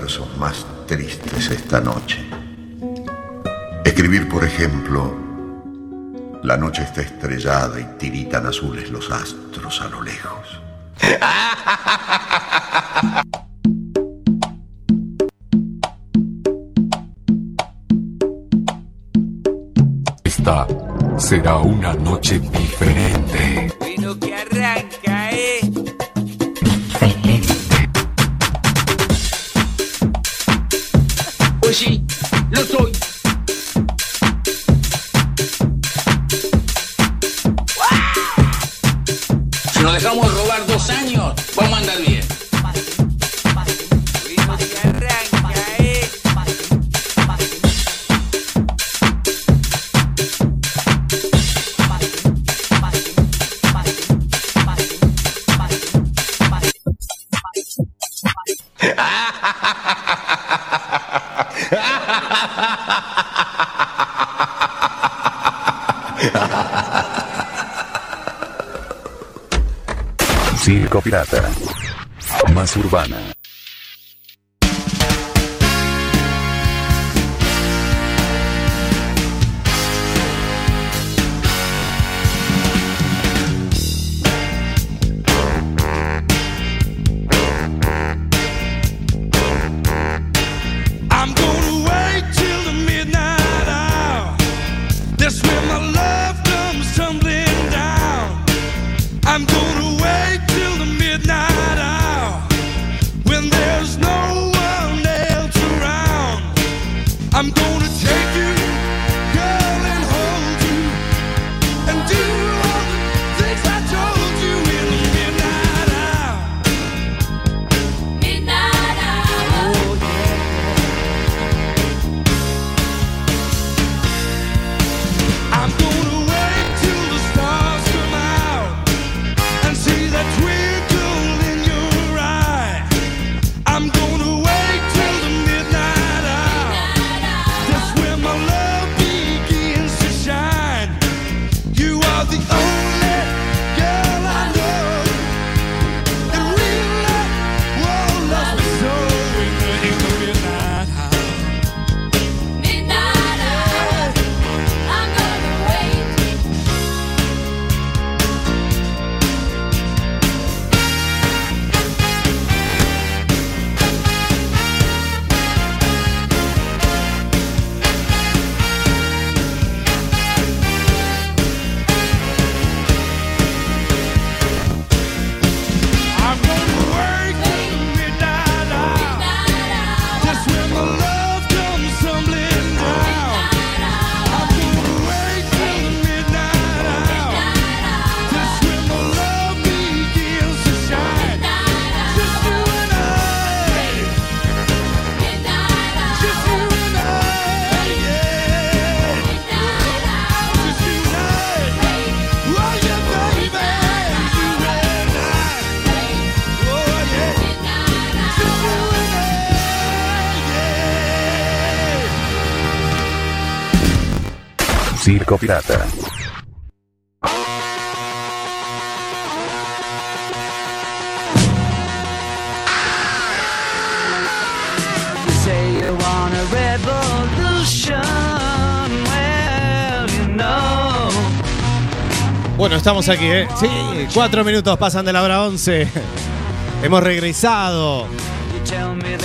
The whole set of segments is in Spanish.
versos más tristes esta noche. Escribir, por ejemplo, la noche está estrellada y tiritan azules los astros a lo lejos. Esta será una noche diferente. Pirata. Más urbana. You know. Bueno, estamos aquí, ¿eh? Sí, cuatro minutos pasan de la hora 11. Hemos regresado.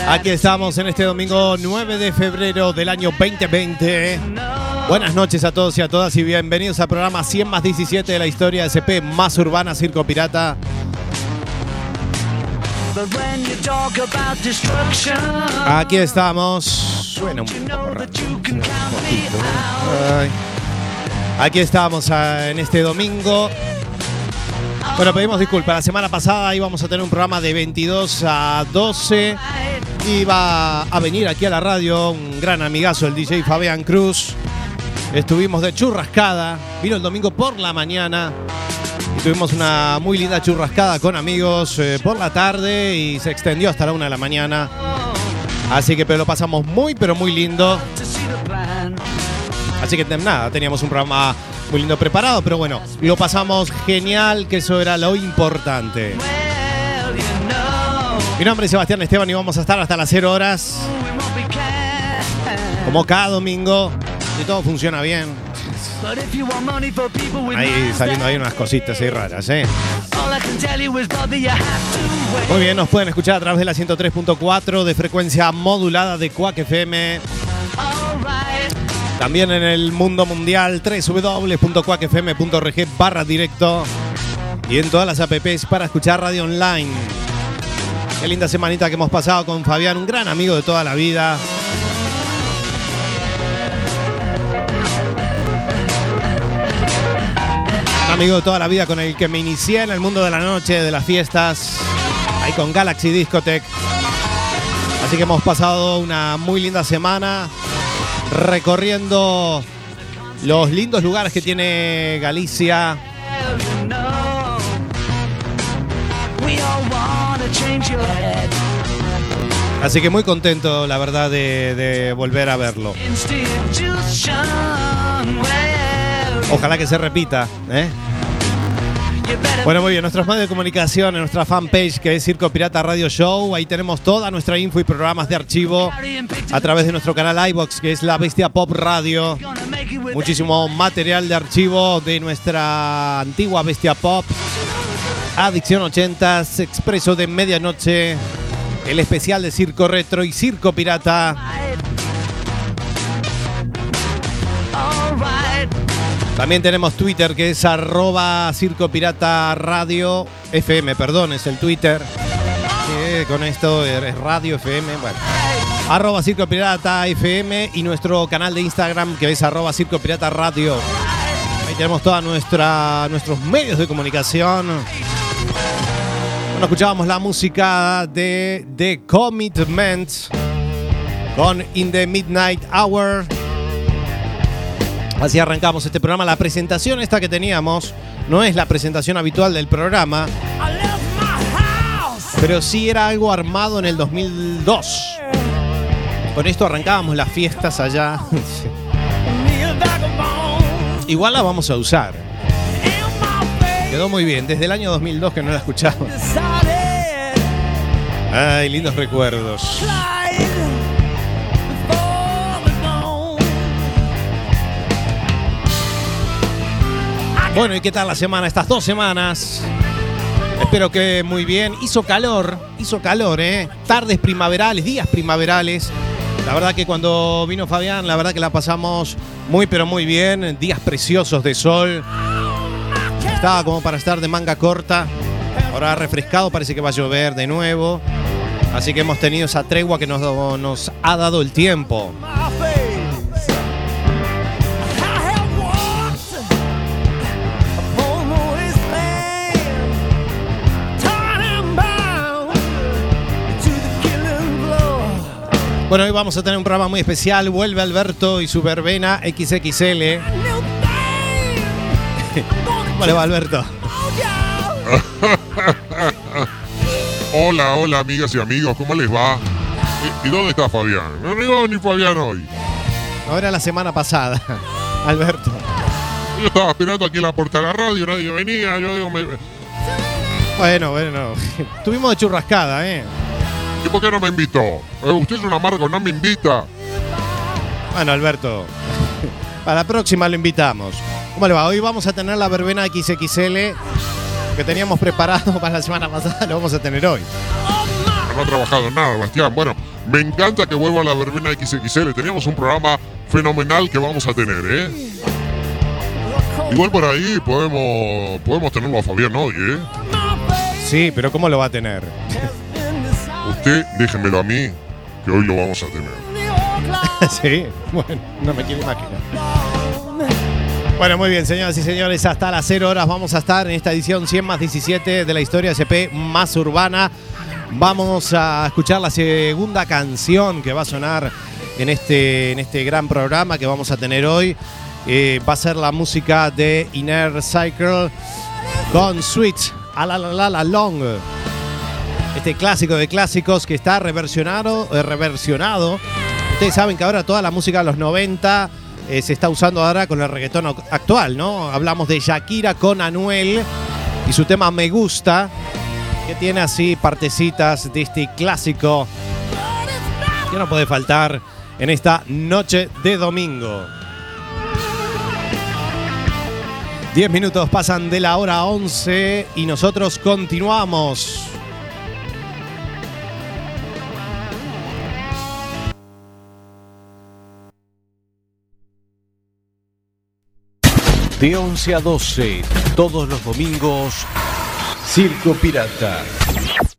Aquí estamos en este domingo 9 de febrero del año 2020. Buenas noches a todos y a todas y bienvenidos al programa 100 más 17 de la historia de SP más urbana Circo Pirata. Aquí estamos. Bueno, un poco raro. Ay. Aquí estamos ah, en este domingo. Bueno, pedimos disculpas. La semana pasada íbamos a tener un programa de 22 a 12. Iba a venir aquí a la radio un gran amigazo, el DJ Fabián Cruz. Estuvimos de churrascada. Vino el domingo por la mañana. Y tuvimos una muy linda churrascada con amigos eh, por la tarde y se extendió hasta la una de la mañana. Así que pero lo pasamos muy, pero muy lindo. Así que nada, teníamos un programa muy lindo preparado, pero bueno, lo pasamos genial, que eso era lo importante. Mi nombre es Sebastián Esteban y vamos a estar hasta las 0 horas, como cada domingo. Y todo funciona bien. Ahí saliendo ahí unas cositas ahí raras, ¿eh? Muy bien, nos pueden escuchar a través de la 103.4 de frecuencia modulada de Quack FM. También en el mundo mundial www.quackfm.org barra directo. Y en todas las apps para escuchar radio online. Qué linda semanita que hemos pasado con Fabián, un gran amigo de toda la vida. Amigo de toda la vida con el que me inicié en el mundo de la noche, de las fiestas, ahí con Galaxy Discotech. Así que hemos pasado una muy linda semana recorriendo los lindos lugares que tiene Galicia. Así que muy contento, la verdad, de volver a verlo. Ojalá que se repita. ¿eh? Bueno, muy bien, nuestros medios de comunicación, en nuestra fanpage que es Circo Pirata Radio Show, ahí tenemos toda nuestra info y programas de archivo a través de nuestro canal iBox, que es La Bestia Pop Radio. Muchísimo material de archivo de nuestra antigua Bestia Pop. Adicción 80, Expreso de Medianoche, el especial de Circo Retro y Circo Pirata. También tenemos Twitter que es arroba Circo Pirata Radio FM, perdón, es el Twitter. Con esto es Radio FM, bueno. Arroba Circo Pirata FM y nuestro canal de Instagram que es arroba Circo Pirata Radio. Ahí tenemos todos nuestros medios de comunicación. Bueno, escuchábamos la música de The Commitment con In the Midnight Hour. Así arrancamos este programa. La presentación esta que teníamos no es la presentación habitual del programa, pero sí era algo armado en el 2002. Con esto arrancábamos las fiestas allá. Igual la vamos a usar. Quedó muy bien. Desde el año 2002 que no la escuchamos. Ay, lindos recuerdos. Bueno, ¿y qué tal la semana? Estas dos semanas. Espero que muy bien. Hizo calor, hizo calor, ¿eh? Tardes primaverales, días primaverales. La verdad que cuando vino Fabián, la verdad que la pasamos muy, pero muy bien. Días preciosos de sol. Estaba como para estar de manga corta. Ahora refrescado, parece que va a llover de nuevo. Así que hemos tenido esa tregua que nos, nos ha dado el tiempo. Bueno, hoy vamos a tener un programa muy especial. Vuelve Alberto y su verbena XXL. ¿Cómo va, Alberto? Hola, hola amigas y amigos, ¿cómo les va? ¿Y, dónde está Fabián? No llegó ni Fabián hoy. No era la semana pasada, Alberto. Yo estaba esperando aquí en la puerta de la radio, nadie venía, yo digo, me- Bueno, bueno, tuvimos de churrascada, ¿eh? ¿Y por qué no me invitó? Eh, usted es un amargo, no me invita. Bueno, Alberto, para la próxima lo invitamos. ¿Cómo le va? Hoy vamos a tener la verbena XXL que teníamos preparado para la semana pasada, lo vamos a tener hoy. No ha trabajado nada, Bastián. Bueno, me encanta que vuelva a la verbena XXL. Teníamos un programa fenomenal que vamos a tener, ¿eh? Igual por ahí podemos, podemos tenerlo a Fabián hoy, ¿eh? Sí, pero ¿cómo lo va a tener? Usted déjemelo a mí, que hoy lo vamos a tener. sí, bueno, no me quiero imaginar. Bueno, muy bien, señoras y señores, hasta las 0 horas vamos a estar en esta edición 100 más 17 de la historia SP más urbana. Vamos a escuchar la segunda canción que va a sonar en este, en este gran programa que vamos a tener hoy. Eh, va a ser la música de Inner Cycle con Switch a la la la la long. Este clásico de clásicos que está reversionado. Eh, reversionado. Ustedes saben que ahora toda la música de los 90 eh, se está usando ahora con el reggaetón actual, ¿no? Hablamos de Shakira con Anuel y su tema Me Gusta, que tiene así partecitas de este clásico que no puede faltar en esta noche de domingo. 10 minutos pasan de la hora 11 y nosotros continuamos. De 11 a 12, todos los domingos, Circo Pirata.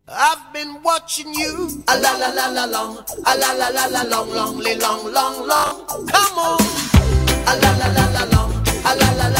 I've been watching you. A la la la la long. A la la la la long, long, long, long, long. Come on. A la la la la long. A la la la.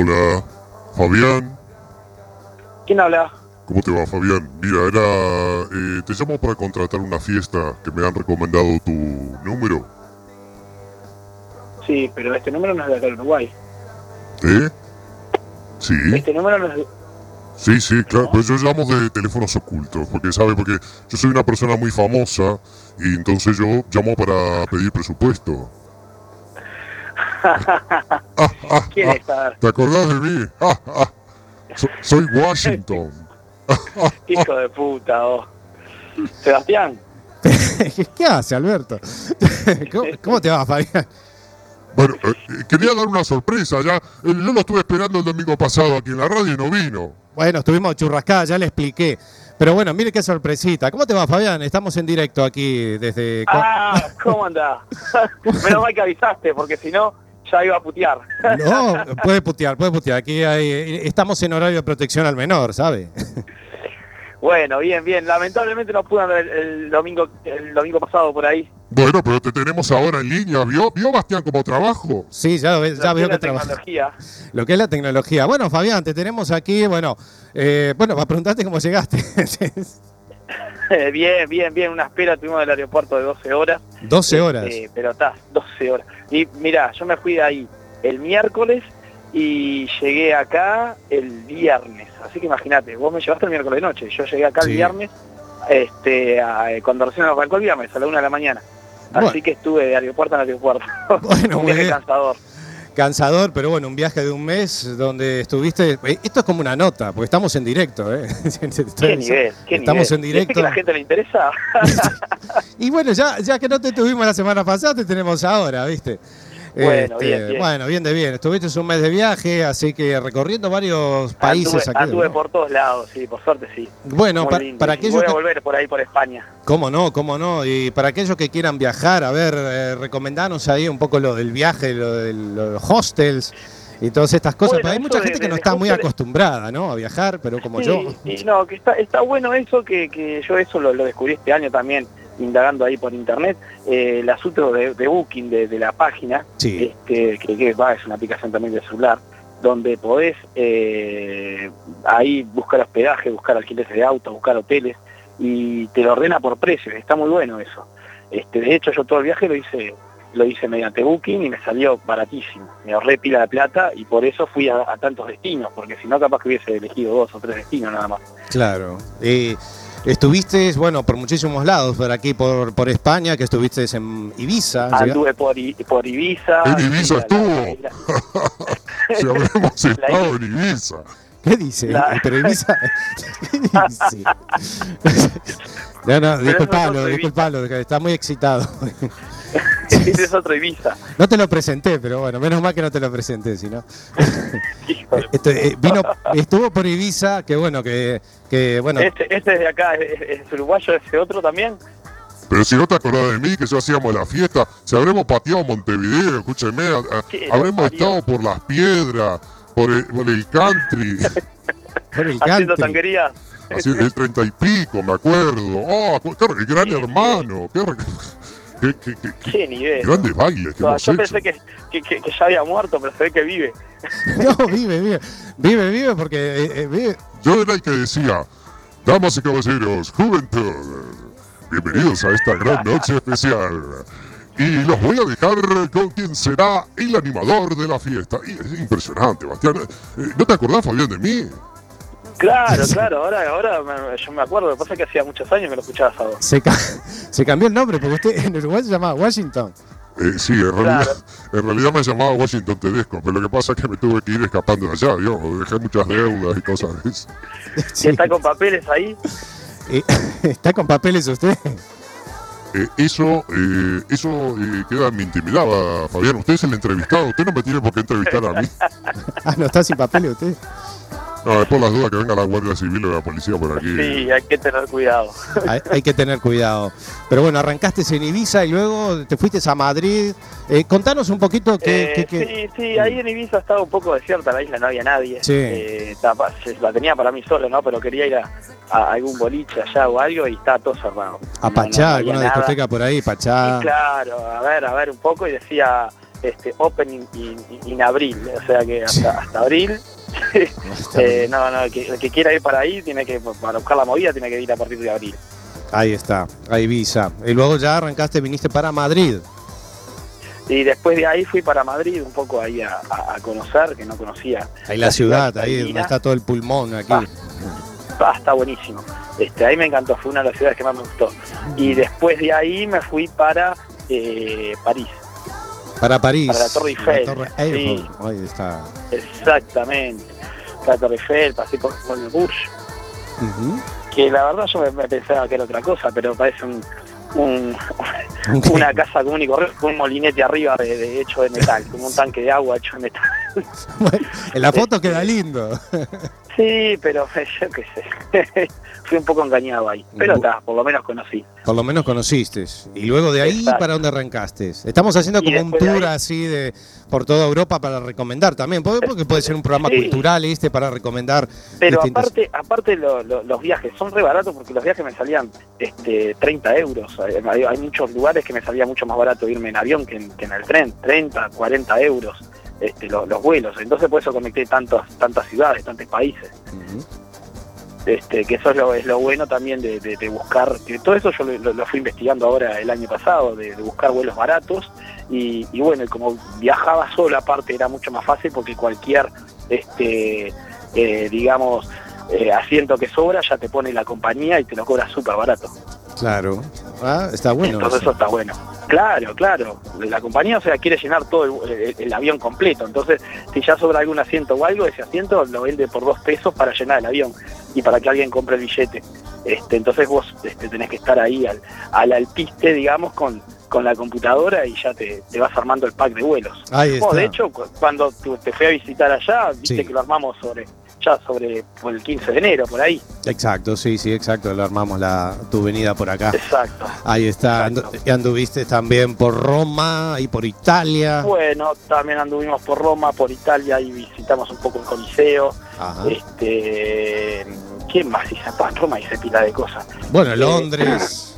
Hola, Fabián. ¿quién habla? ¿Cómo te va, Fabián? Mira, era. eh, te llamo para contratar una fiesta que me han recomendado tu número. Sí, pero este número no es de acá de Uruguay. ¿Eh? Sí, Este número no es de... sí, sí, claro. Pero yo llamo de teléfonos ocultos. Porque, ¿sabe? Porque yo soy una persona muy famosa y entonces yo llamo para pedir presupuesto. ¿Quién es? A ver, ¿Te acordás de mí? So- soy Washington. hijo de puta, vos. Sebastián, ¿Qué hace, Alberto? ¿Cómo, cómo te va, Fabián? Bueno, eh, quería dar una sorpresa. Ya, eh, yo lo estuve esperando el domingo pasado aquí en la radio y no vino. Bueno, estuvimos churrascada, ya le expliqué. Pero bueno, mire qué sorpresita. ¿Cómo te va, Fabián? Estamos en directo aquí desde... ah, ¿cómo andás? Menos mal que avisaste, porque si no, ya iba a putear. No, puede putear, puede putear. Aquí hay- estamos en horario de protección al menor, ¿sabe? Bueno, bien, bien. Lamentablemente no pude andar el, el domingo el domingo pasado por ahí. Bueno, pero te tenemos ahora en línea. ¿Vio, ¿Vio Bastián, como trabajo? Sí, ya, ya Lo veo que que es la trabaja. tecnología. Lo que es la tecnología. Bueno, Fabián, te tenemos aquí, bueno, eh, bueno, para preguntarte cómo llegaste. Bien, bien, bien. Una espera tuvimos del aeropuerto de 12 horas. 12 horas. Eh, pero está, 12 horas. Y mira, yo me fui de ahí el miércoles y llegué acá el viernes. Así que imagínate, vos me llevaste el miércoles de noche. Yo llegué acá Sí. el viernes, este, a- eh, cuando recién arrancó el viernes, a la una de la mañana. Así Bueno. que estuve de aeropuerto en aeropuerto. Bueno, muy bien. cansador. Cansador, pero bueno, un viaje de un mes donde estuviste. eh, Esto es como una nota, porque estamos en directo, ¿eh? Qué nivel, qué Estamos nivel. en ¿Viste que directo. a la gente le interesa? Y bueno, ya, ya que no te tuvimos la semana pasada, te tenemos ahora, ¿viste? Bueno, bien, bien. Bueno, bien de bien. Estuviste un mes de viaje, así que recorriendo varios países anduve, aquí. anduve ¿no? por todos lados, sí, por suerte sí. Bueno, Muy pa- lindo. para Y aquellos Voy a volver por ahí por España. ¿Cómo no? ¿Cómo no? Y para aquellos que quieran viajar, a ver, eh, recomendanos ahí un poco lo del viaje, lo de los hostels y todas estas cosas. Bueno, hay mucha de- gente que no está muy acostumbrada, ¿no? A viajar, pero como Sí, yo. y no, que está, está bueno eso, que, que yo eso lo, lo descubrí este año también, indagando ahí por internet, eh, el asunto de, de booking de, de la página, Sí. este, que, que va, es una aplicación también de celular, donde podés eh, ahí buscar hospedaje, buscar alquileres de auto, buscar hoteles, y te lo ordena por precios, está muy bueno eso. Este, de hecho, yo todo el viaje lo hice lo hice mediante Booking y me salió baratísimo. Me ahorré pila de plata y por eso fui a, a tantos destinos, porque si no capaz que hubiese elegido dos o tres destinos nada más. Claro. Y estuviste, bueno, por muchísimos lados, por aquí, por, por España, que estuviste en Ibiza. Anduve por, por Ibiza. En Ibiza la- estuvo. la- Si habremos estado en Ibiza. ¿Qué dice? La- Pero Ibiza. ¿Qué dice? No, no, eso disculpalo, disculpalo, está muy excitado. Ese es otro Ibiza. No te lo presenté, pero bueno, menos mal que no te lo presenté, si no. Hijo de- Esto, eh, vino, estuvo por Ibiza, que bueno, que, que bueno, Este, este es de acá, es, es uruguayo, ese otro también. Pero si no te acordás de mí, que yo hacíamos la fiesta, si habremos pateado Montevideo, escúcheme, a- a- ¿Qué lo habremos parió? estado por las piedras, por el, por el country, por el Haciendo country. tanguerías. así, el treinta y pico, me acuerdo. Oh, qué re- gran hermano, qué, qué, qué- qué- qué Qué nivel. grandes bailes que No, hemos yo hecho. pensé que, que, que- que ya había muerto, pero se ve que vive. No, vive, vive. Vive, vive, porque eh, eh, vive. Yo era el que decía, damas y caballeros, juventud, bienvenidos a esta gran noche especial. Y los voy a dejar con quien será el animador de la fiesta. Y es impresionante, Bastián. Eh, ¿No te acordás, Fabián, de mí? Claro, claro, ahora, ahora me- yo me acuerdo, lo que pasa es que hacía muchos años que lo escuchaba. Se, ca- se cambió el nombre, porque usted en Uruguay se llamaba Washington. Eh, sí, en realidad, en realidad me llamaba Washington Tedesco, pero lo que pasa es que me tuve que ir escapando de allá, yo dejé muchas deudas y cosas de eso. Y está con papeles ahí. Eh, ¿Está con papeles usted? Eh, eso eh, eso eh, queda en mi intimidad, Fabián. Usted es el entrevistado, usted no me tiene por qué entrevistar a mí. Ah, no está sin papeles usted. No, es por las dudas que venga la Guardia Civil o la policía por aquí. Sí, hay que tener cuidado. Hay, hay que tener cuidado. Pero bueno, arrancaste en Ibiza y luego te fuiste a Madrid. Eh, contanos un poquito qué... Eh, qué- qué- Sí, sí, ahí en Ibiza estaba un poco desierta la isla, no había nadie. Sí. Eh, la tenía para mí solo, ¿no? Pero quería ir a, a algún boliche allá o algo y estaba todo cerrado. A Pachá, no alguna nada. discoteca por ahí, Pachá. Y claro, a ver, a ver un poco y decía este opening en abril, o sea que hasta, hasta abril. eh, no, no, el que, el que quiera ir para ahí tiene que, para buscar la movida, tiene que ir a partir de abril. Ahí está, a Ibiza. Y luego ya arrancaste, viniste para Madrid. Y después de ahí fui para Madrid un poco ahí a, conocer, que no conocía. Ahí la ciudad, ahí donde está todo el pulmón aquí. Ah, está buenísimo. Este, ahí me encantó, fue una de las ciudades que más me gustó. Y después de ahí me fui para eh, París. Para París. Para la Torre Eiffel, La Torre sí. Eiffel. Ahí está. Exactamente. La Torre Eiffel, pasé por el Ujú. que la verdad yo me, pensaba que era otra cosa, pero parece un, un- una casa común y corriente con un molinete arriba de, de- hecho de metal, como un tanque de agua hecho de metal. En la foto queda lindo. Sí, pero yo qué sé. Fui un poco engañado ahí. Pero está, por lo menos conocí. Por lo menos conociste. Y luego de ahí, Exacto. ¿para dónde arrancaste? Estamos haciendo como un de tour así de por toda Europa para recomendar también. Porque puede ser un programa Sí. cultural este para recomendar. Pero distintas- aparte, aparte lo- lo- los viajes son re baratos porque los viajes me salían este, 30 euros. Hay, hay- hay muchos lugares que me salía mucho más barato irme en avión que en, que en el tren. 30, 40 euros este, lo- los vuelos. Entonces por eso conecté tantos, tantas ciudades, tantos países. Este, que eso es lo, es lo bueno también de, de- de buscar, que todo eso yo lo, fui investigando ahora el año pasado, de, de buscar vuelos baratos y, y bueno, y como viajaba solo aparte era mucho más fácil porque cualquier, este, eh, digamos, eh, asiento que sobra ya te pone la compañía y te lo cobra súper barato. Claro. Ah, está bueno. Entonces eso. eso está bueno. Claro, claro. La compañía, o sea, quiere llenar todo el, el- el avión completo. Entonces, si ya sobra algún asiento o algo, ese asiento lo vende por dos pesos para llenar el avión y para que alguien compre el billete. Este, entonces vos este, tenés que estar ahí al, al alpiste, digamos, con, con la computadora y ya te, te vas armando el pack de vuelos. Ahí está. de hecho, cu- cuando te fui a visitar allá, viste Sí. que lo armamos sobre ya sobre por el 15 de enero, por ahí. Exacto, sí, sí, exacto. Le armamos la, tu venida por acá. Exacto. Ahí está. Andu- y anduviste también por Roma y por Italia. Bueno, también anduvimos por Roma, por Italia y visitamos un poco el Coliseo. Ajá. Este, ¿Quién más en Roma hice pila de cosas. Bueno, Eh, Londres. eh,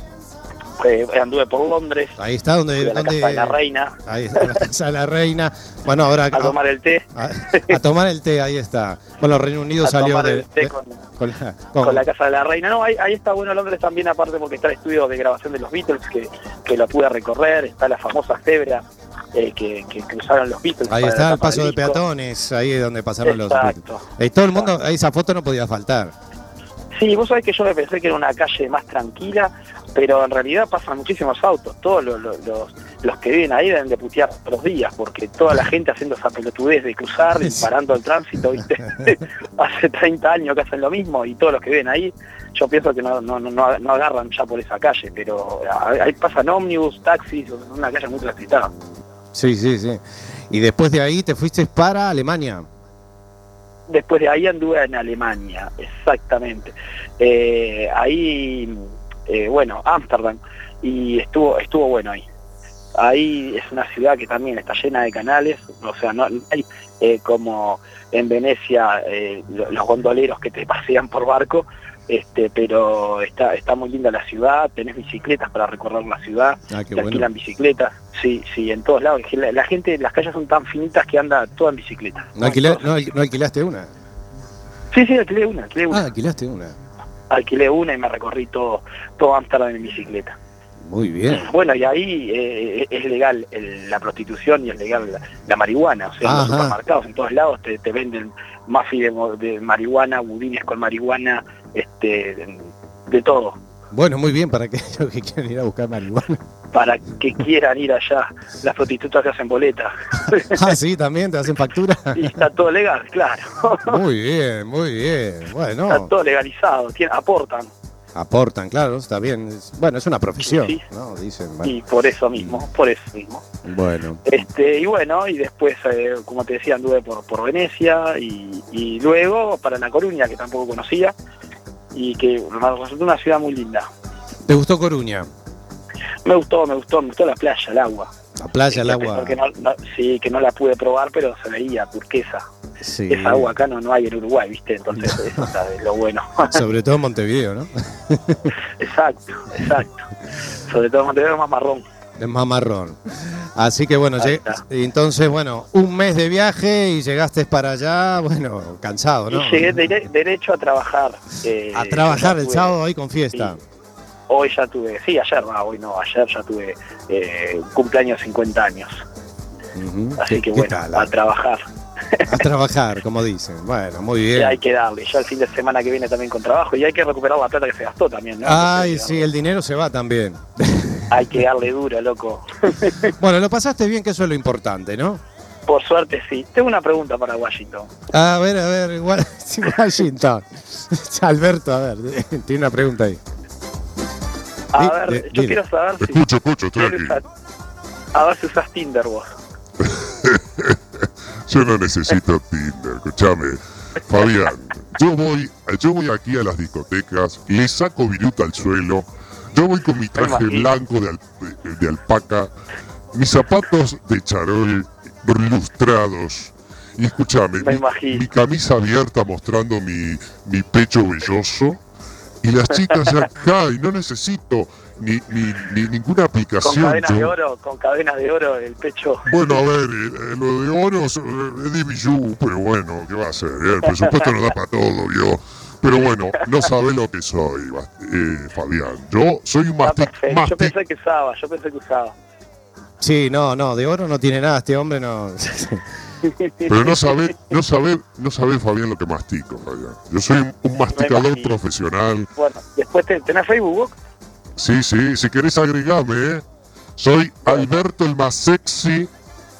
anduve por Londres, Ahí está donde. a la donde- casa de la reina, Ahí está la casa de la reina. Bueno, ahora a tomar el té, a, a tomar el té, ahí está. Bueno, Reino Unido a salió tomar de, el té de- con, con la, con- con la casa de la reina. No, ahí, ahí está bueno Londres también, aparte porque está el estudio de grabación de los Beatles, que, que lo pude recorrer, está la famosa cebra eh, que, que cruzaron los Beatles. ahí está el paso de peatones, ahí es donde pasaron los. Exacto. Ahí todo el mundo, ahí esa foto no podía faltar. Sí, vos sabés que yo me pensé que era una calle más tranquila, pero en realidad pasan muchísimos autos. Todos los, los, los- que viven ahí deben de putear todos los días, porque toda la gente haciendo esa pelotudez de cruzar y parando el tránsito, ¿viste? Hace 30 años que hacen lo mismo y todos los que viven ahí, yo pienso que no, no, no, no- agarran ya por esa calle, pero ahí pasan ómnibus, taxis, una calle muy transitada. Sí, sí, sí. Y después de ahí te fuiste para Alemania. Después de ahí anduve en Alemania, exactamente. Eh, ahí, eh, bueno, Ámsterdam, y estuvo, estuvo bueno ahí. Ahí es una ciudad que también está llena de canales, o sea, no, hay eh, como en Venecia eh, lo- los gondoleros que te pasean por barco, este, pero está, está muy linda la ciudad, tenés bicicletas para recorrer la ciudad, Ah, te bueno. alquilan bicicletas, sí, sí, en todos lados. La, la gente, las calles son tan finitas que anda toda en bicicleta. ¿No, alquila- no al- no alquilaste una? Sí, sí, alquilé una, alquilé una. Ah, alquilaste una. Alquilé una y me recorrí todo, todo Amsterdam en bicicleta. Muy bien. Bueno, y ahí eh, es legal el- la prostitución y es legal la, la marihuana, o sea, en los supermercados en todos lados te, te venden mafi de, marihuana, budines con marihuana, este, de, de todo, Bueno, muy bien para aquellos que quieran ir a buscar marihuana. Para que quieran ir allá. Las prostitutas que hacen boleta. Ah, sí, también te hacen factura. y está todo legal, claro. Muy bien, muy bien. Está Bueno, todo legalizado, tiene- aportan. Aportan, claro, está bien. Bueno, es una profesión, Sí, ¿no? Dicen, bueno. Y por eso mismo, por eso mismo. bueno. Este, y bueno, y después, eh, como te decía, anduve por, por Venecia y, y luego para La Coruña, que tampoco conocía, y que me resultó una ciudad muy linda. ¿Te gustó Coruña? Me gustó, me gustó, me gustó la playa, el agua. La playa, el agua. pesar que no, no- sí, que no la pude probar, pero se veía turquesa. Sí. Esa agua acá no, no hay en Uruguay, ¿viste? Entonces, eso está de lo bueno. Sobre todo en Montevideo, ¿no? exacto, exacto. Sobre todo Montevideo es más marrón. Es más marrón. Así que bueno, lleg- entonces, bueno, un mes de viaje y llegaste para allá, bueno, cansado, ¿no? Y llegué derecho a trabajar. eh, A trabajar ya el sábado ahí con fiesta. Hoy ya tuve, sí, ayer, no, hoy no, ayer ya tuve eh, cumpleaños 50 años. Así ¿Qué- que bueno, tal? a trabajar. A trabajar, como dicen. Bueno, muy Ya hay bien. que darle, ya el fin de semana que viene también con trabajo y hay que recuperar la plata que se gastó también, ¿no? Ay, sí, el dinero se va también. Hay que darle duro, loco. Bueno, lo pasaste bien, que eso es lo importante, ¿no? Por suerte sí. Tengo una pregunta para Washington. A ver, a ver, igual- Washington. Alberto, a ver, tiene una pregunta ahí. A ver, yo quiero saber si... Escucho, escucho, estoy aquí. a ver si usas Tinder vos. Yo no necesito Tinder, escúchame. Fabián, yo voy, yo voy aquí a las discotecas, le saco viruta al suelo, yo voy con mi traje blanco de, al- de- de alpaca, mis zapatos de charol lustrados, y escúchame, mi camisa abierta mostrando mi, mi pecho velloso, y las chicas acá, y no necesito ni, ni, ni ninguna Con aplicación. cadenas yo- de oro, con cadenas de oro el pecho. bueno, a ver, eh, lo de oro es, eh, es de bijú, pero bueno, ¿qué va a ser? Eh, El presupuesto no da para todo, yo. Pero bueno, no sabe lo que soy, eh, Fabián. Yo soy un Ah, mastic, perfecto. Yo pensé que usaba, yo pensé que usaba. Sí, no, no, de oro no tiene nada, este hombre no. pero no sabe, no sabe, no sabe Fabián lo que mastico, Fabián. Yo soy un, masticador profesional. Bueno, después te, tenés Facebook vos? Sí, sí, si querés agregarme, ¿eh? Soy Alberto el más sexy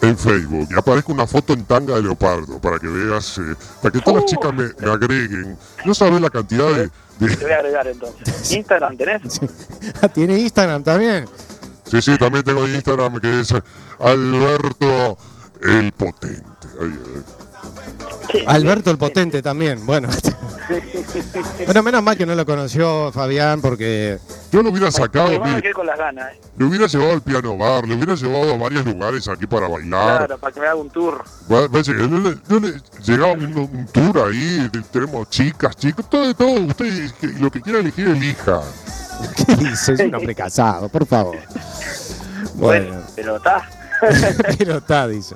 en Facebook. Y aparezco una foto en tanga de leopardo para que veas, eh, para que todas las Uh. chicas me, me agreguen. No sabes la cantidad de, Te voy a agregar entonces. ¿Instagram tenés? ¿Tiene Instagram también? Sí, sí, también tengo Instagram que es Alberto el Potente. Eh. Alberto el Potente también, bueno. Bueno, menos mal que no lo conoció Fabián porque Yo lo hubiera sacado, lo mire, quedé con las ganas, eh. le hubiera llevado al piano bar, le hubiera llevado a varios lugares aquí para bailar. Claro, para que me haga un tour. No le- llegaba un, un tour ahí, tenemos chicas, chicos, todo, de todo. Usted lo que quiera elegir, elija. ¿Qué dice? Es un hombre casado, por favor. Bueno, Bueno, pero está. pero está, dice.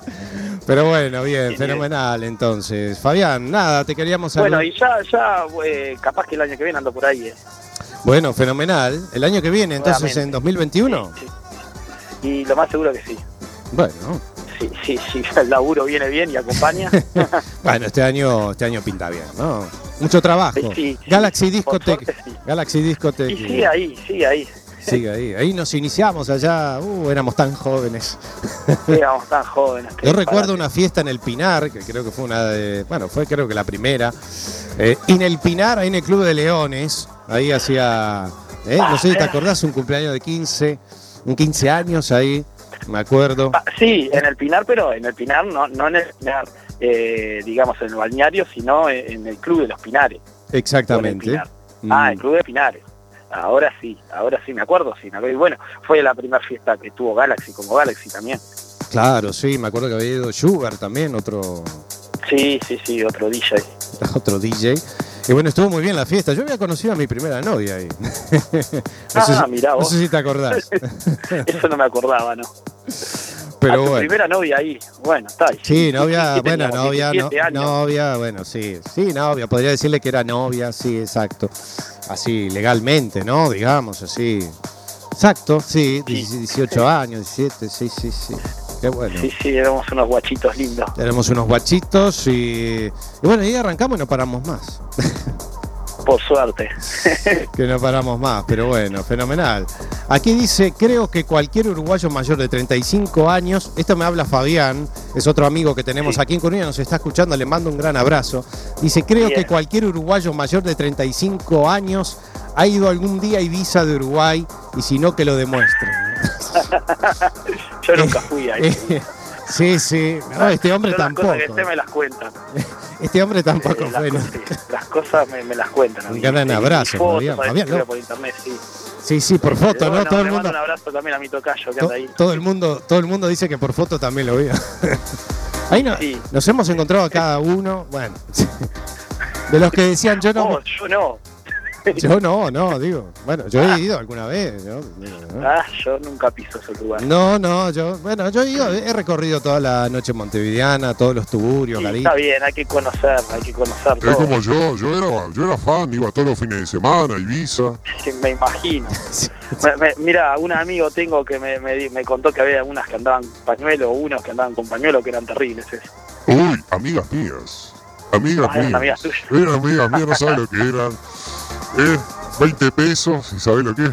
Pero bueno, bien, fenomenal entonces. Fabián, nada, te queríamos saber. Bueno, y ya, ya, eh, capaz que el año que viene ando por ahí, eh. Bueno, fenomenal. El año que viene, entonces en 2021. Sí, sí. Y lo más seguro que sí. Bueno, Sí, sí, sí, el laburo viene bien y acompaña. bueno, este año, este año pinta bien, ¿no? Mucho trabajo. Sí, Galaxy Discotech. Galaxy Discotech. Y sigue ahí, sigue ahí. Sigue ahí. Ahí nos iniciamos allá. Uh, éramos tan jóvenes. Éramos tan jóvenes. Yo recuerdo una fiesta en el Pinar, que creo que fue una de. Bueno, fue creo que la primera. Eh, y en el Pinar, ahí en el Club de Leones, ahí hacía. eh, no sé si te acordás, un cumpleaños de 15, un 15 años ahí, me acuerdo. Ah, sí, en el Pinar, pero en el Pinar, no, no en el Pinar, eh, digamos, en el balneario, sino en, el Club de los Pinares. Exactamente. el Pinar. Ah, Mm, el Club de Pinares. Ahora sí, ahora sí me acuerdo, sí, me acuerdo. Y bueno, fue la primera fiesta que tuvo Galaxy, como Galaxy también. Claro, sí, me acuerdo que había ido Sugar también, otro, Sí, sí, sí, otro DJ. otro DJ. Y bueno, estuvo muy bien la fiesta. Yo había conocido a mi primera novia ahí. no, Ah, si- mirá no sé si te acordás. Eso no me acordaba, ¿no? Pero a tu bueno. primera novia ahí, bueno, está ahí. Sí, novia, ¿Qué bueno, novia, no, 17 años. novia, bueno, sí, sí, novia, podría decirle que era novia, sí, exacto. Así, legalmente, ¿no? Digamos, así. Exacto, sí, 18 años, 17, sí, sí, sí. Qué bueno. Sí, sí, éramos unos guachitos lindos. Tenemos unos guachitos y, y bueno, y ahí arrancamos y no paramos más. Por suerte. que no paramos más, pero bueno, fenomenal. Aquí dice, creo que cualquier uruguayo mayor de 35 años, esto me habla Fabián, es otro amigo que tenemos aquí en Coruña, nos está escuchando, le mando un gran abrazo. Dice, creo Bien. que cualquier uruguayo mayor de 35 años ha ido algún día a Ibiza de Uruguay y si no, que lo demuestre. Yo nunca fui ahí. Sí, sí. No, este hombre Yo las tampoco. cosas que sé me las cuentan. Este hombre tampoco Eh, las, cosas me, me las cuentan. Un gran abrazo, Fabián, Fabián, ¿no? por internet, sí. Sí, sí, por foto, ¿no? Todo el mundo. un abrazo también a mi tocayo que To- anda ahí. todo el mundo, todo el mundo dice que por foto también lo veo. Ahí no- Sí. nos hemos encontrado a cada uno. Bueno, de los que decían yo no, Oh, yo no. yo no, no, digo. Bueno, yo he ido alguna vez. yo- ¿no? Ah, yo nunca piso ese lugar. No, no, yo, bueno, yo he ido, he recorrido toda la noche montevideana, todos los tuburios, Sí, está bien, hay que conocer, hay que conocer Es todo. como yo, yo era, yo era fan, iba todos los fines de semana, Ibiza. Sí, me imagino. Me- me- mira, un amigo tengo que me, me, contó que había unas que andaban con pañuelo, unos que andaban con pañuelo que eran terribles. ese. Uy, amigas mías. Amigas Ah, eran mías. amigas tuyas. Eran amigas mías, no sabes lo que eran. Eh, 20 pesos, ¿y sabes lo que es?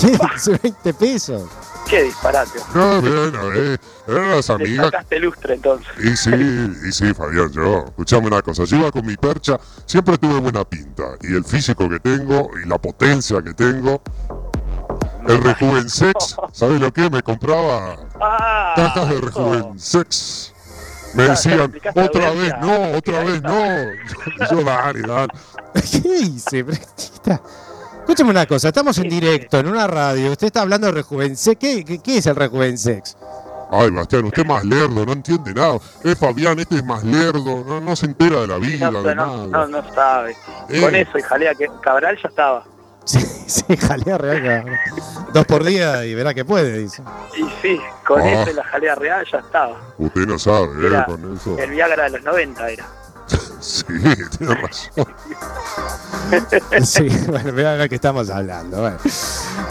¿Qué? Dice 20 pesos. Qué disparate. No, bueno, eh, eran las amigas. sacaste lustre entonces. Y sí, y sí, Fabián, yo, escuchame una cosa, yo iba con mi percha, siempre tuve buena pinta, y el físico que tengo, y la potencia que tengo, el Rejuvensex, ¿sabes lo que? Me compraba Ah, cajas de. Rejuvensex. Me decían, otra vez no, otra vez no. Yo, dale, dale. ¿Qué está- Escúchame una cosa, estamos en directo, en una radio, usted está hablando de rejuvensex. ¿Qué, qué, qué es el rejuvensex? Ay, Bastián, usted es más lerdo, no entiende nada. Es Fabián, este es más lerdo, no, no se entera de la vida, No, de no, nada. no, no sabe. Eh. Con eso y jalea que Cabral ya estaba. Sí, sí, jalea real. cabrón. Dos por día y verá que puede, dice. Y sí, con Ah. eso y la jalea real ya estaba. Usted no sabe, eh, Era con eso. el Viagra de los 90 era. Sí, tiene razón. Sí, bueno, vea de lo que estamos hablando. bueno.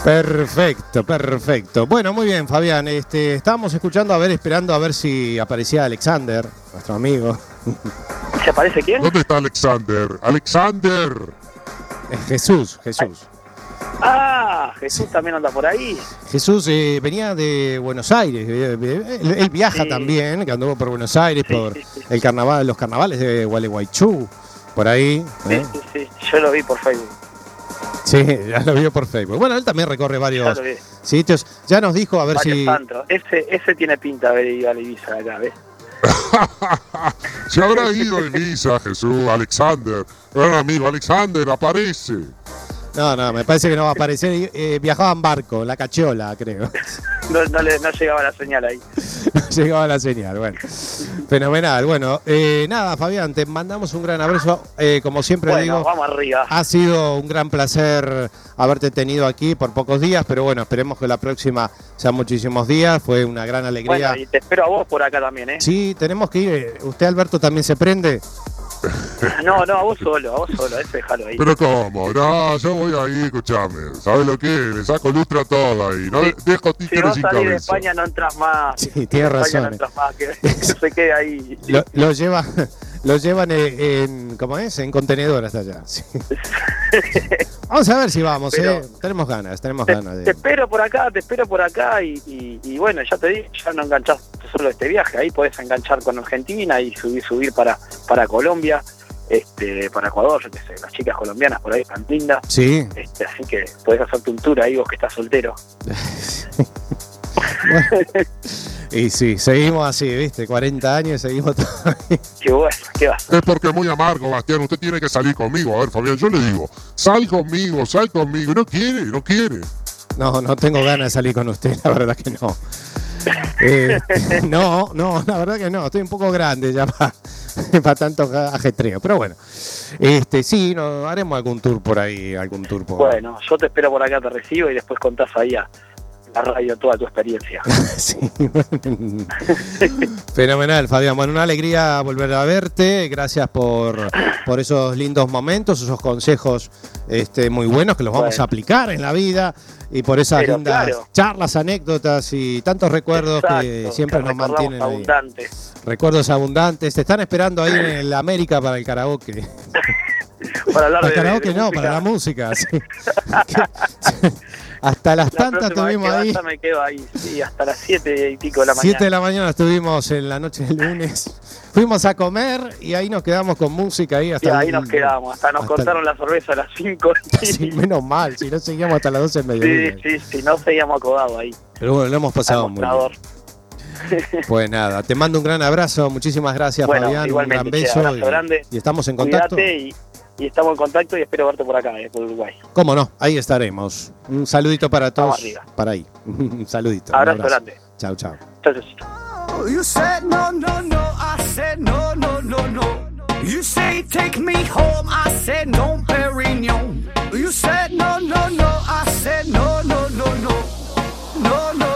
Perfecto, perfecto. Bueno, muy bien, Fabián. Este, estábamos escuchando, a ver, esperando a ver si aparecía Alexander, nuestro amigo. ¿Se parece quién? ¿Dónde está Alexander? ¡Alexander! Jesús, Jesús. Ah, Jesús también anda por ahí. Jesús eh, venía de Buenos Aires. eh, eh, Él, él viaja Sí. también, que anduvo por Buenos Aires, Sí, por sí, el carnaval, los carnavales de Gualeguaychú, por ahí. Sí, ¿eh? sí, sí. Yo lo vi por Facebook. Sí, ya lo vio por Facebook. Bueno, él también recorre Ya varios vi. sitios. Ya nos dijo, a ver Varios si. Ese, ese tiene pinta de haber ido a la Ibiza acá, ¿ves? Se habrá ido Elisa, Jesús, Alexander. Gran amigo, Alexander, aparece. No, no, me parece que no va a aparecer. Eh, viajaba en barco, la cachola, creo. No, no, le, no llegaba la señal ahí. No llegaba la señal, bueno. Fenomenal. Bueno, eh, nada, Fabián, te mandamos un gran abrazo. Eh, como siempre Bueno, digo, vamos arriba. ha sido un gran placer haberte tenido aquí por pocos días, pero bueno, esperemos que la próxima sean muchísimos días. Fue una gran alegría. Bueno, y te espero a vos por acá también, ¿eh? Sí, tenemos que ir. ¿Usted, Alberto, también se prende? No, no, a vos solo, a vos solo, ese déjalo ahí. Pero cómo, no, yo voy ahí, escuchame. ¿Sabes lo que? Le saco lustre a todo ahí. No Sí. dejo Si títeres vas sin a salir de. España no entras más. Sí, Si tiene de España razón. No entras más, que, que se quede ahí. Lo, lo lleva, lo llevan en, en- ¿cómo es? En contenedor hasta allá. sí. Vamos a ver si vamos, Pero- ¿eh? Tenemos ganas, tenemos Te, ganas. te De... espero por acá, te espero por acá y, y- y bueno, ya te digo, ya no enganchás solo este viaje, ahí podés enganchar con Argentina y subir, subir para, para Colombia, este, para Ecuador, yo qué sé, las chicas colombianas por ahí están lindas, Sí. este, así que podés hacerte un tour ahí vos que estás soltero. Bueno. Y sí, seguimos así, ¿viste? 40 años y seguimos todavía. Qué bueno, qué vas. Es porque es muy amargo, Bastián. Usted tiene que salir conmigo. A ver, Fabián, yo le digo, sal conmigo, sal conmigo. No quiere, no quiere. No, no tengo ganas de salir con usted, la verdad que no. Eh, no, no, la verdad que no. Estoy un poco grande ya para tanto ajetreo. Pero bueno, este sí, no, haremos algún tour por ahí, algún tour por Bueno, yo te espero por acá, te recibo y después contás ahí a la radio toda tu experiencia. Sí, bueno. Fenomenal, Fabián. Bueno, una alegría volver a verte. Gracias por, por esos lindos momentos, esos consejos este, muy buenos que los vamos Bueno. a aplicar en la vida y por esas Pero lindas claro. charlas, anécdotas y tantos recuerdos que siempre que nos mantienen ahí. abundantes. Recuerdos abundantes. Te están esperando ahí en el América para el karaoke. Para hablar Para el de, karaoke de no, música. para la música. sí. Hasta las La tantas estuvimos ahí. me quedo ahí, sí, hasta las 7 y pico de la mañana. 7 de la mañana estuvimos en la noche del lunes. Fuimos a comer y ahí nos quedamos con música ahí Y hasta ahí el- nos quedamos, hasta nos hasta- cortaron la cerveza a las 5. Sí, menos mal, si no seguíamos hasta las 12 del Sí, mediodía. sí, sí, no seguíamos acodados ahí. Pero bueno, lo hemos pasado muy bien. Pues nada, te mando un gran abrazo, muchísimas gracias Bueno, Fabián, un gran beso abrazo y, grande. y estamos en contacto. Y, y estamos en contacto y espero verte por acá, eh, por Uruguay. ¿Cómo no? Ahí estaremos. Un saludito para todos. arriba. Para ahí. Un saludito. un Abrazo grande. Chao, chao. Chao, chao. You said no, no, no. I said no, no, no, no. You say take me home. I said no, Perignon. You said no, no, no. I said no, no. No, no, no, no.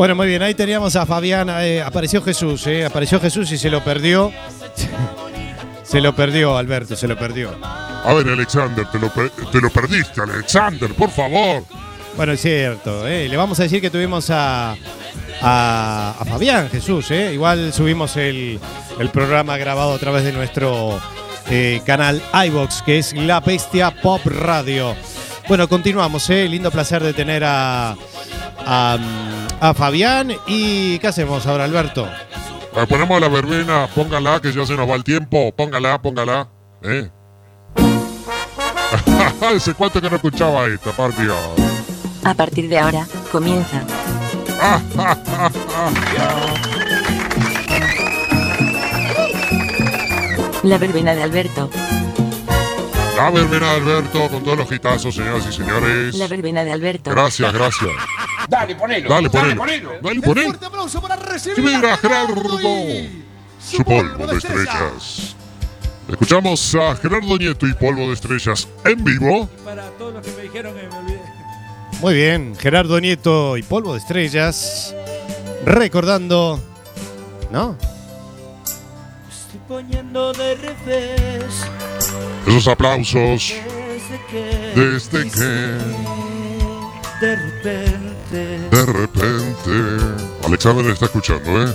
Bueno, muy bien, ahí teníamos a Fabián. eh, apareció Jesús, eh, apareció Jesús y se lo perdió. se lo perdió, Alberto, se lo perdió. A ver, Alexander, te lo, per- te lo perdiste, Alexander, por favor. Bueno, es cierto. eh, Le vamos a decir que tuvimos a, a, a Fabián Jesús. eh. Igual subimos el, el programa grabado a través de nuestro eh, canal iBox, que es La Bestia Pop Radio. Bueno, continuamos. eh. Lindo placer de tener a, a, a Fabián. ¿Y qué hacemos ahora, Alberto? Eh, ponemos la verbena, póngala, que ya se nos va el tiempo. Póngala, póngala. ¿Eh? Ese cuánto que no escuchaba esta, por Dios. A partir de ahora, comienza. La verbena de Alberto. La verbena de Alberto con todos los hitazos, señoras y señores. La verbena de Alberto. Gracias, gracias. Dale, ponelo. Dale, ponelo. ponelo. Dale, ponelo. aplauso para recibir mira, Gerardo. Su polvo de estrellas. Escuchamos a Gerardo Nieto y Polvo de Estrellas en vivo. Para todos los que me dijeron que me olvidé. Muy bien, Gerardo Nieto y Polvo de Estrellas. Recordando. ¿No? Estoy poniendo de revés. Esos aplausos Desde que. desde que De repente. de repente. Alexander está escuchando, ¿eh?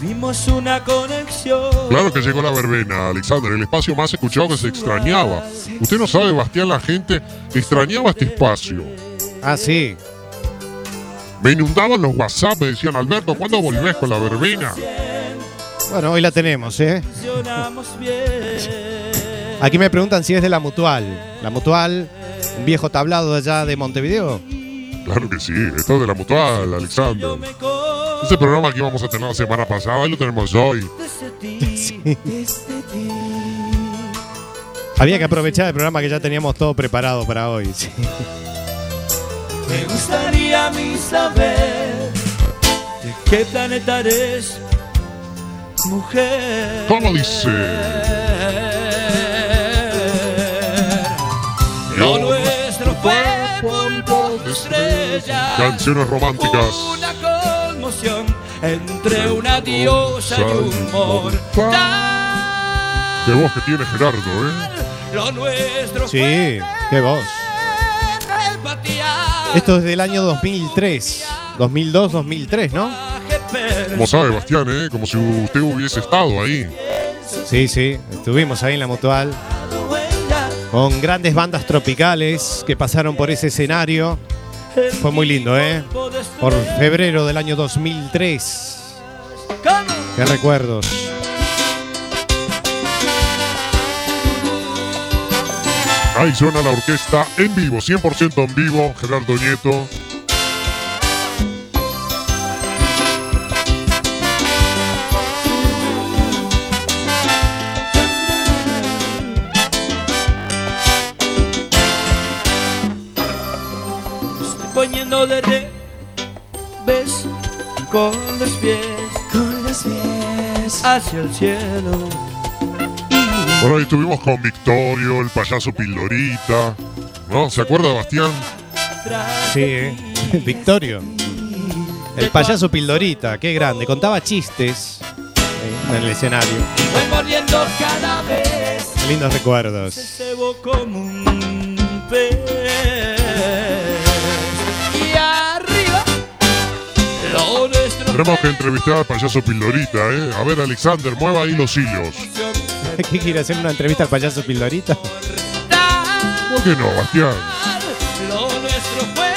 Tuvimos una conexión. Claro que llegó la verbena, Alexander, el espacio más escuchado que se extrañaba. Usted no sabe, Bastián, la gente extrañaba este espacio. Ah, sí. Me inundaban los WhatsApp, me decían, Alberto, ¿cuándo volvés con la verbena? Bueno, hoy la tenemos, ¿eh? Funcionamos bien. Aquí me preguntan si es de la Mutual. La Mutual, un viejo tablado de allá de Montevideo. Claro que sí, esto es de la mutual, Alexander. Ese programa que íbamos a tener la semana pasada, hoy lo tenemos hoy. Había que aprovechar el programa que ya teníamos todo preparado para hoy. sí. Me gustaría a mí saber de qué planeta eres, mujer. ¿Cómo dice? Lo nuestro fue polvo de estrellas. Canciones románticas. Una conmoción entre una diosa y un mortal. Qué voz que tiene Gerardo, ¿eh? Lo nuestro Sí, qué voz. Esto es del año 2003. 2002, 2003, ¿no? Como sabe, Bastián, ¿eh? Como si usted hubiese estado ahí. Sí, sí. Estuvimos ahí en la Mutual. Con grandes bandas tropicales que pasaron por ese escenario. Fue muy lindo, ¿eh? Por febrero del año 2003. Qué recuerdos. Ahí suena la orquesta en vivo, 100% en vivo, Gerardo Nieto. Con los pies, con los pies hacia el cielo. Bueno, ahí estuvimos con Victorio, el payaso Pildorita. ¿No? ¿Se acuerda, Bastián? Sí, ¿eh? Victorio. El payaso Pildorita, qué grande. Contaba chistes eh, en el escenario. Voy mordiendo cada vez. Qué lindos recuerdos. Tenemos que entrevistar al payaso Pildorita, ¿eh? A ver, Alexander, mueva ahí los hilos. ¿Qué quiere hacer una entrevista al payaso Pildorita? ¿Por qué no, Bastián? Lo nuestro fue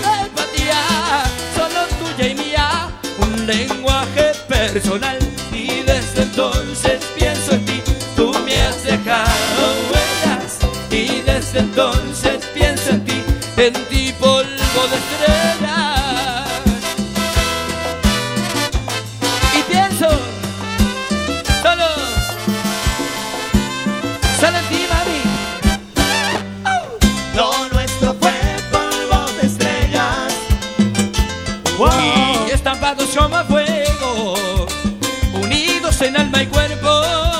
la empatía, solo tuya y mía, un lenguaje personal. Y desde entonces pienso en ti, tú me has dejado huellas. Y desde entonces pienso en ti, en ti polvo de estrellas. Boy.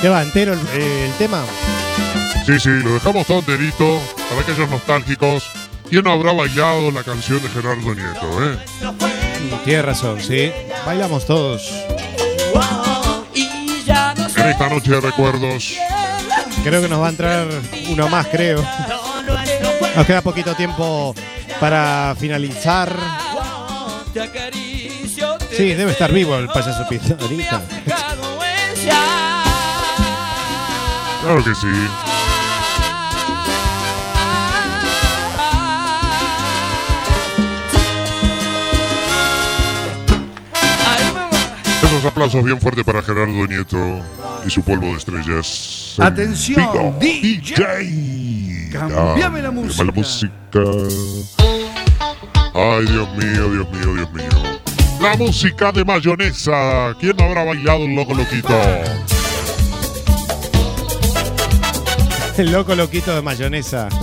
¿Qué va? ¿Entero el, eh, el tema? Sí, sí, lo dejamos todo enterito para aquellos nostálgicos. ¿Quién no habrá bailado la canción de Gerardo Nieto, eh? Tienes razón, sí. Bailamos todos. En esta noche de recuerdos. Creo que nos va a entrar uno más, creo. Nos queda poquito tiempo para finalizar. Sí, debe estar vivo el payaso Pizarrita. Claro que sí. Esos aplausos bien fuertes para Gerardo Nieto y su polvo de estrellas. en Atención. DJ. Ah, Cambiame la música. la música. Ay, Dios mío, Dios mío, Dios mío. La música de mayonesa. ¿Quién no habrá bailado el loco loquito? El loco loquito de mayonesa.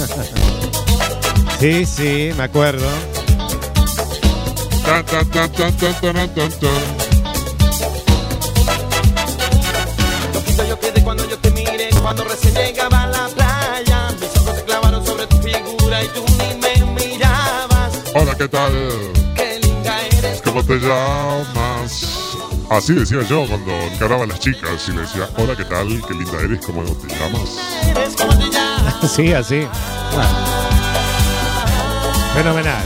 Sí, sí, me acuerdo. Loquito yo quedé cuando yo te miré, cuando recién llegaba a la playa. Mis ojos se clavaron sobre tu figura y tú ni me mirabas. Hola, ¿qué tal? Qué linda eres. ¿Cómo te llamas? Así decía yo cuando encaraba a las chicas y le decía, hola, ¿qué tal? Qué linda eres, ¿cómo te llamas? Eres como te llamas. Sí, así. Fenomenal.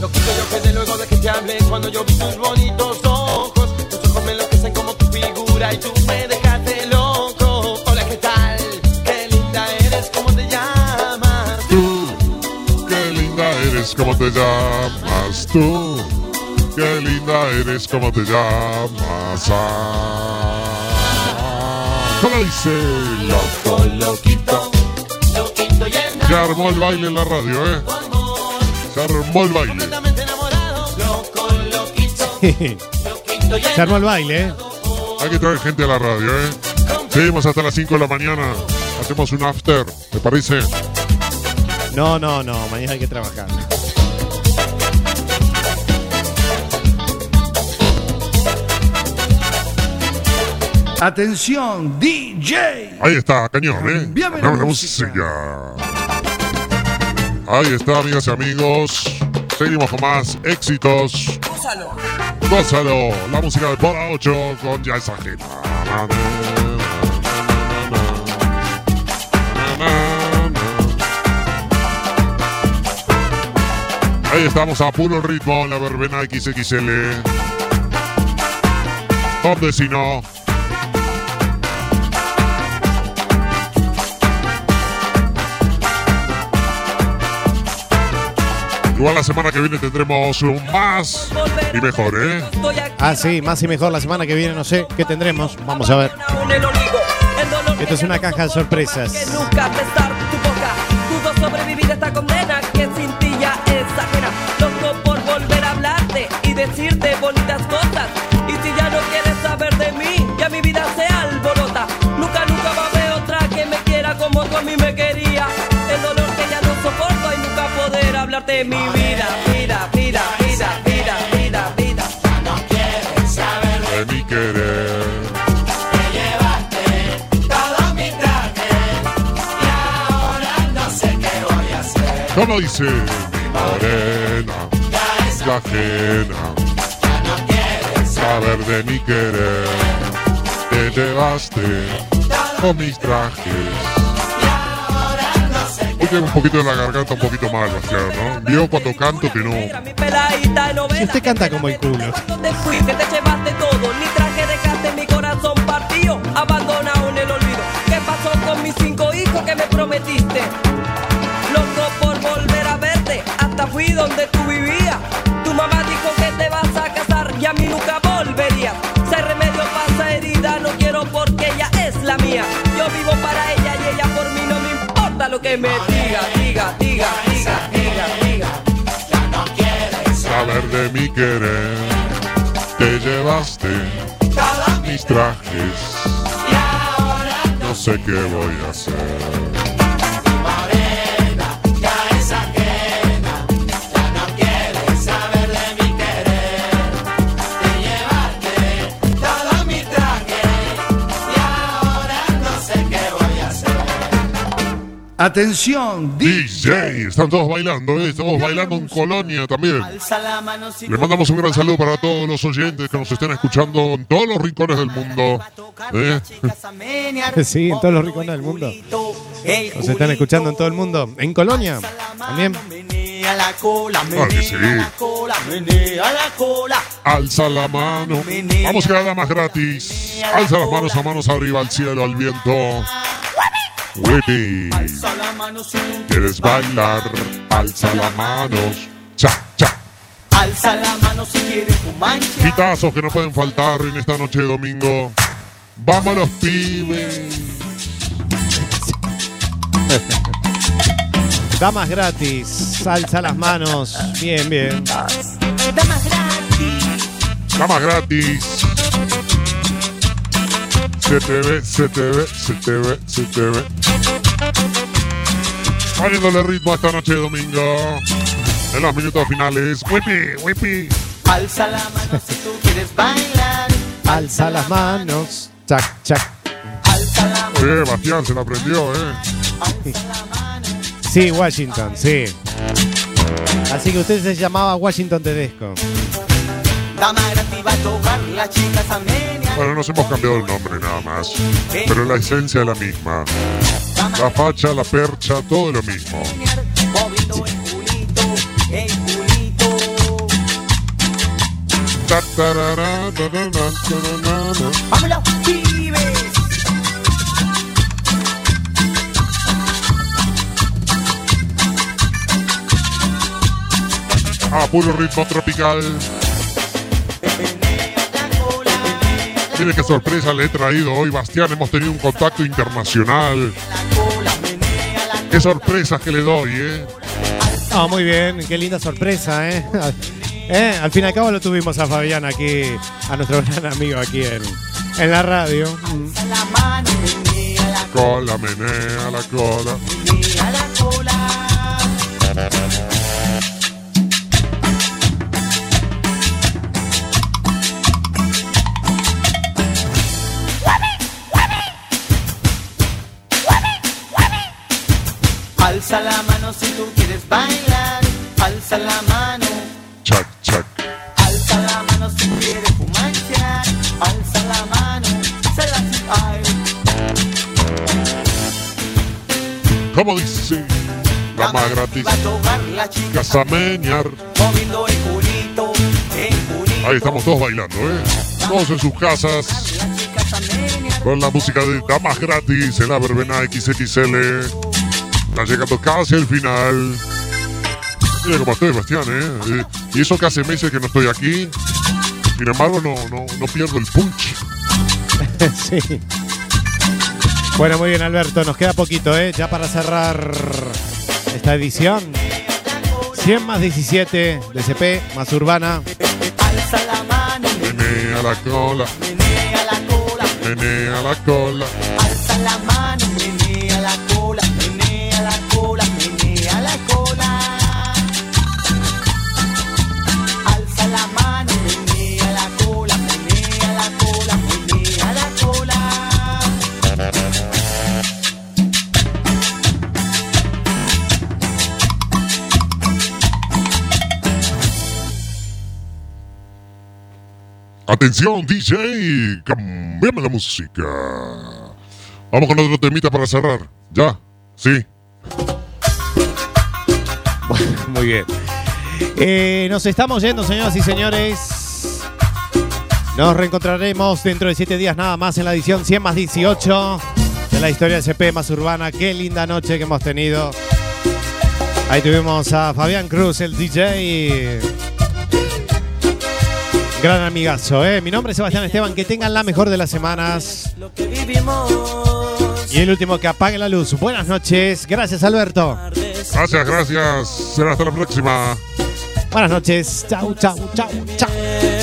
Loquito yo quedé luego de que te hablé, cuando yo vi tus bonitos ojos. Tus ojos me enloquecen como tu figura y tú me dejaste loco. Hola, ¿qué tal? Qué linda eres, ¿cómo te llamas? Tú, qué linda eres, ¿cómo te llamas? Tú, qué linda eres, ¿cómo te llamas? Ah. ¿Cómo dice? Loco, loquito. Loquito y. Se armó el baile en la radio, ¿eh? Se armó el baile. Completamente enamorado. Loco, loquito. Loquito y Se armó el baile, ¿eh? Hay que traer gente a la radio, ¿eh? Seguimos hasta las 5 de la mañana. Hacemos un after, ¿te parece? No, no, no, mañana hay que trabajar. Atención, DJ. Ahí está, cañón, ¿eh? Cambiame la música. Ahí está, amigas y amigos. Seguimos con más éxitos. Gózalo, la música de Pola 8 con Ya es ajena. Ahí estamos a puro ritmo en la verbena XXL. ¿Dónde si no? Igual la semana que viene tendremos un más y mejor, ¿eh? Ah, sí, más y mejor la semana que viene, no sé qué tendremos. Vamos a ver. Esto es una caja de sorpresas. nunca besar tu boca. Pudo sobrevivir esta condena de mi vida. Vida, vida, vida, vida, vida, vida. Ya no quieres saber De mi querer. todo mi traje. Y ahora no sé qué voy a hacer. ¿Cómo dice? Mi morena, la ajena. Saber de mi querer. Te llevaste con mis trajes. Un poquito de la garganta un poquito mal, Bastián, ¿no? Vio cuando canto que no. Si usted canta como el culo. te fuiste, te llevaste todo. Ni traje dejaste mi corazón partido, abandonado en el olvido. ¿Qué pasó con mis cinco hijos? que me prometiste. Loco por volver a verte, hasta fui donde tú vivías. Que me diga, diga, diga, diga, diga, diga. Saber de mi querer, te llevaste mis trajes. No sé qué voy a hacer. Atención, DJ, están todos bailando, ¿eh? estamos bailando en Colonia también. Alza la mano si Le mandamos un gran saludo para todos los oyentes que nos estén escuchando en todos los rincones del mundo. ¿eh? Sí, en todos los rincones del mundo. Nos están escuchando en todo el mundo. En Colonia también. la cola, Claro que sí. menea la cola, menea la cola. Alza la mano. Vamos que nada más gratis. Alza las manos a manos arriba al cielo, al viento. Whippy. Alza la mano si ¿Quieres bailar? Alza las manos. Cha, cha. alza la mano si quieres fumar. Quitazos que no pueden faltar en esta noche de domingo. Vamos los pibes. Damas gratis. Alza las manos. Bien, bien. Damas gratis. Se te ve, se te ve, se te ve, se te ve. Poniéndole ritmo esta noche de domingo. En los minutos finales. Whippy, whippy. Alza la mano si tú quieres bailar. Alza las manos. Chac, chac. Eh, Bastián se la aprendió, eh. Sí, Washington, sí. Así que usted se llamaba Washington Tedesco. La. Bueno, nos hemos cambiado el nombre nada más. Pero la esencia es la misma. La facha, la percha, todo lo mismo. Vámonos, pibes. A puro ritmo tropical. Mire qué sorpresa le he traído hoy, Bastián. Hemos tenido un contacto internacional. Qué sorpresas que le doy, ¿eh? Ah, muy bien, qué linda sorpresa, ¿eh? ¿Eh? Al fin y al cabo lo tuvimos a Fabián aquí, a nuestro gran amigo aquí en, en la radio. Mm. Cola, menea la cola. Alza la mano si tú quieres bailar. Alza la mano. Chac, chac. Alza la mano si quieres fumar. Alza la mano. Se la ay. ¿Cómo dice? La más gratis. Va a tocar la chica Casameñar. moviendo el culito, el culito. Ahí estamos todos bailando, ¿eh? Todos en sus casas. Con la música de Damas Gratis en la verbena XXL. Está llegando casi el final. Mira cómo estoy, Bastián, ¿eh? Y eso que hace meses que no estoy aquí. Sin embargo, no, no, no pierdo el punch. sí. Bueno, muy bien, Alberto. Nos queda poquito, ¿eh? Ya para cerrar esta edición. 100 más 17 DCP más Urbana. Menea la cola, menea la cola. menea la cola. Atención, DJ, cambiame la música. Vamos con otro temita para cerrar. ¿Ya? Sí. Muy bien. Eh, nos estamos yendo, señoras y señores. Nos reencontraremos dentro de 7 días nada más en la edición 100 más 18. de la historia SP más urbana. Qué linda noche que hemos tenido. Ahí tuvimos a Fabián Cruz, el DJ. Gran amigazo, ¿eh? Mi nombre es Sebastián Esteban. Que tengan la mejor de las semanas. que vivimos. Y el último que apague la luz. Buenas noches. Gracias, Alberto. Gracias, gracias. Será hasta la próxima. Buenas noches. Chau, chau, chau, chau.